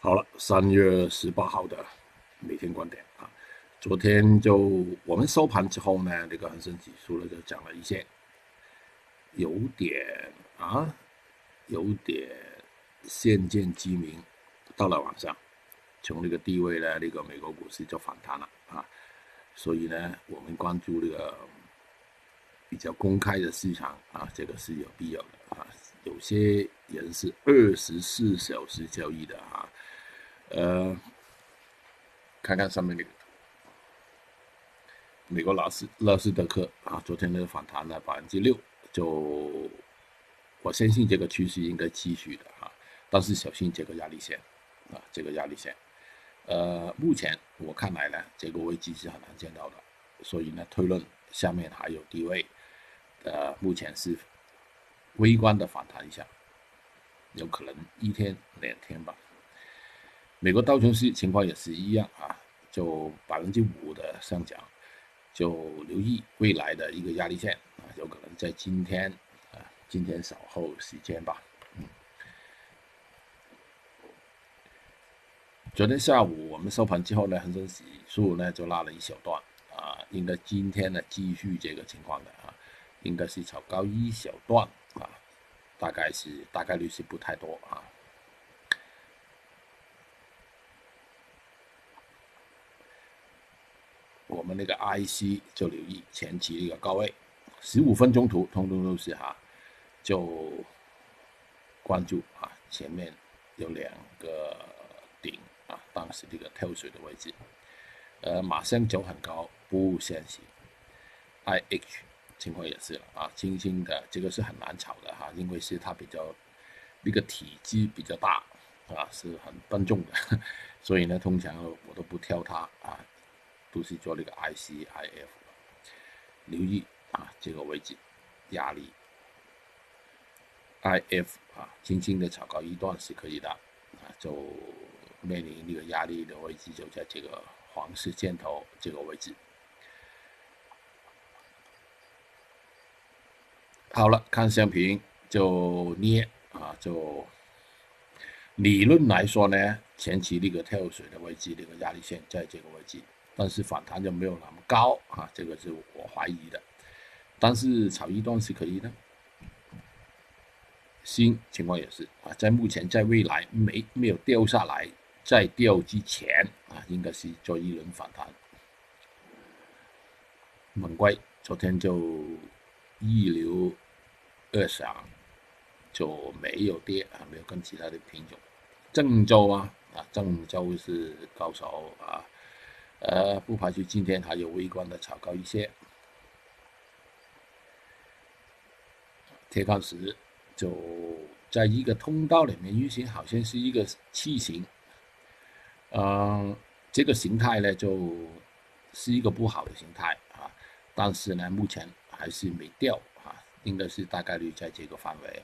好了，三月十八号的每天观点啊，昨天就我们收盘之后呢，这个恒生指数呢就讲了一些，有点啊，有点现见机明，到了晚上，从那个低位呢，那个美国股市就反弹了啊，所以呢，我们关注这个比较公开的市场啊，这个是有必要的啊，有些人是二十四小时交易的啊。呃，看看上面那个，美国纳斯纳斯德克啊，昨天那个反弹了百分之六，就我相信这个趋势应该继续的啊，但是小心这个压力线啊，这个压力线，呃，目前我看来呢，这个位置是很难见到的，所以呢，推论下面还有低位，呃，目前是微观的反弹一下，有可能一天两天吧。美国道琼斯情况也是一样啊，就百分之五的上涨，就留意未来的一个压力线啊，有可能在今天啊，今天稍后时间吧。嗯，昨天下午我们收盘之后呢，恒生指数呢就拉了一小段啊，应该今天呢继续这个情况的啊，应该是炒高一小段啊，大概是大概率是不太多啊。我们那个 IC 就留意前期一个高位，十五分钟图通通都是哈，就关注啊，前面有两个顶啊，当时这个跳水的位置，呃，马上走很高不现实，IH 情况也是啊，轻轻的这个是很难炒的哈，因为是它比较那个体积比较大啊，是很笨重的，所以呢，通常我都不挑它啊。都是做那个 ICIF，留意啊这个位置压力，IF 啊轻轻的炒高一段是可以的啊，就面临那个压力的位置就在这个黄色箭头这个位置。好了，看相平就捏啊，就理论来说呢，前期那个跳水的位置那个压力线在这个位置。但是反弹就没有那么高啊，这个是我怀疑的。但是炒一段是可以的。新情况也是啊，在目前在未来没没有掉下来，在掉之前啊，应该是做一轮反弹。猛龟昨天就一流二响，就没有跌啊，没有跟其他的品种。郑州啊啊，郑州是高手啊。呃，不排除今天还有微观的炒高一些。铁矿石就在一个通道里面运行，好像是一个器型。嗯，这个形态呢，就是一个不好的形态啊。但是呢，目前还是没掉啊，应该是大概率在这个范围。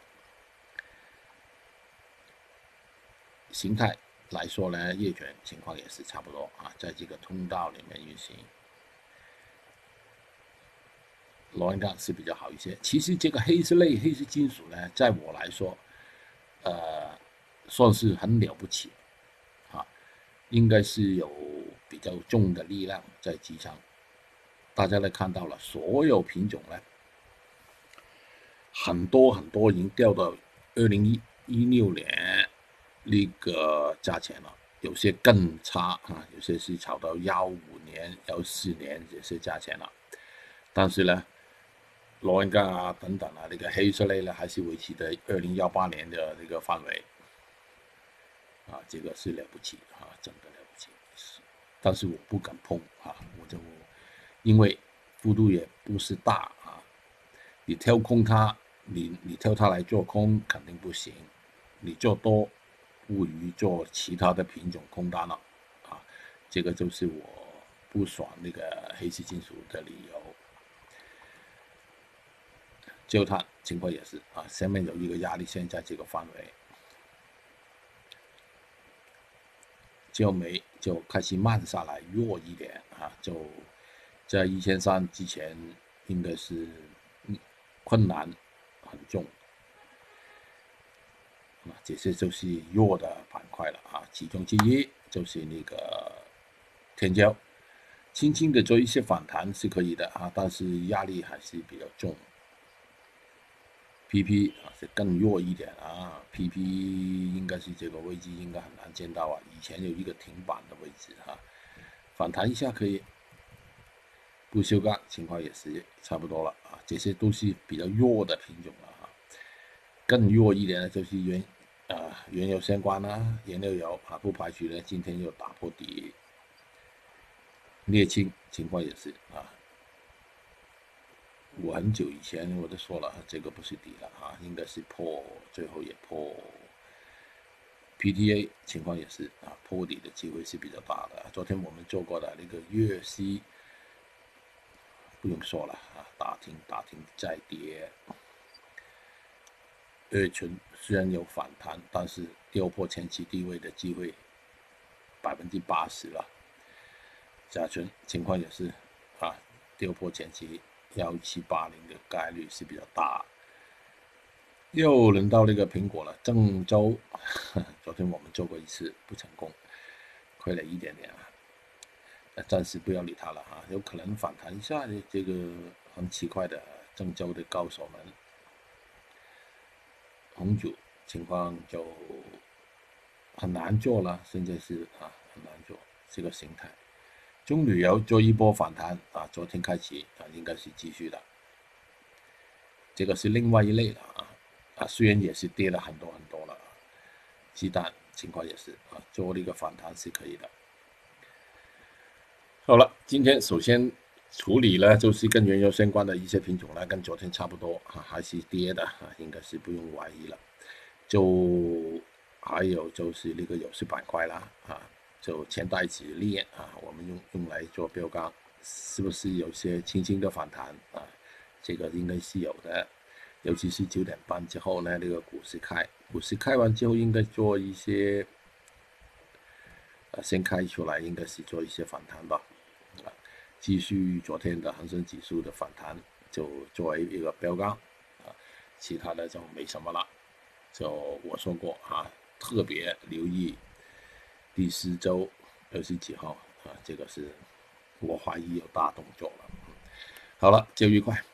形态。来说呢，夜卷情况也是差不多啊，在这个通道里面运行，螺纹钢是比较好一些。其实这个黑色类、黑色金属呢，在我来说，呃，算是很了不起，啊，应该是有比较重的力量在支撑。大家呢看到了，所有品种呢，很多很多已经掉到二零一一六年。那个价钱了，有些更差啊，有些是炒到幺五年、幺四年这些价钱了。但是呢，螺纹钢啊等等啊，那个黑色类呢，还是维持在二零幺八年的那个范围。啊，这个是了不起啊，真的了不起。但是我不敢碰啊，我就因为幅度也不是大啊，你跳空它，你你跳它来做空肯定不行，你做多。不于做其他的品种空单了，啊，这个就是我不爽那个黑色金属的理由。焦炭情况也是啊，下面有一个压力线在这个范围，焦煤就开始慢下来，弱一点啊，就在一千三之前应该是困难很重。这些就是弱的板块了啊，其中之一就是那个天骄，轻轻的做一些反弹是可以的啊，但是压力还是比较重。PP 啊是更弱一点啊，PP 应该是这个位置应该很难见到啊，以前有一个停板的位置哈，反弹一下可以，不锈钢情况也是差不多了啊，这些都是比较弱的品种了啊，更弱一点的就是原啊原油相关啊，原料油啊不排除呢今天又打破底，沥青情况也是啊。我很久以前我都说了，这个不是底了啊，应该是破，最后也破。PTA 情况也是啊，破底的机会是比较大的。昨天我们做过的那个粤西，不用说了啊，打听打听再跌。二醇虽然有反弹，但是跌破前期低位的机会百分之八十了。甲醇情况也是啊，跌破前期。幺七八零的概率是比较大。又轮到那个苹果了，郑州，昨天我们做过一次不成功，亏了一点点啊。暂时不要理它了哈，有可能反弹一下的这个很奇怪的郑州的高手们。红酒情况就很难做了，现在是啊很难做这个形态。中旅游做一波反弹啊，昨天开始啊，应该是继续的。这个是另外一类的啊啊，虽然也是跌了很多很多了，鸡蛋情况也是啊，做了一个反弹是可以的。好了，今天首先处理呢就是跟原油相关的一些品种呢，跟昨天差不多啊，还是跌的啊，应该是不用怀疑了。就还有就是那个有色板块啦啊。就前代子链啊，我们用用来做标杆，是不是有些轻轻的反弹啊？这个应该是有的，尤其是九点半之后呢，那个股市开，股市开完之后应该做一些，呃，先开出来应该是做一些反弹吧，继续昨天的恒生指数的反弹，就作为一个标杆，啊，其他的就没什么了，就我说过啊，特别留意。第四周二十几号啊，这个是我怀疑有大动作了。好了，就愉快。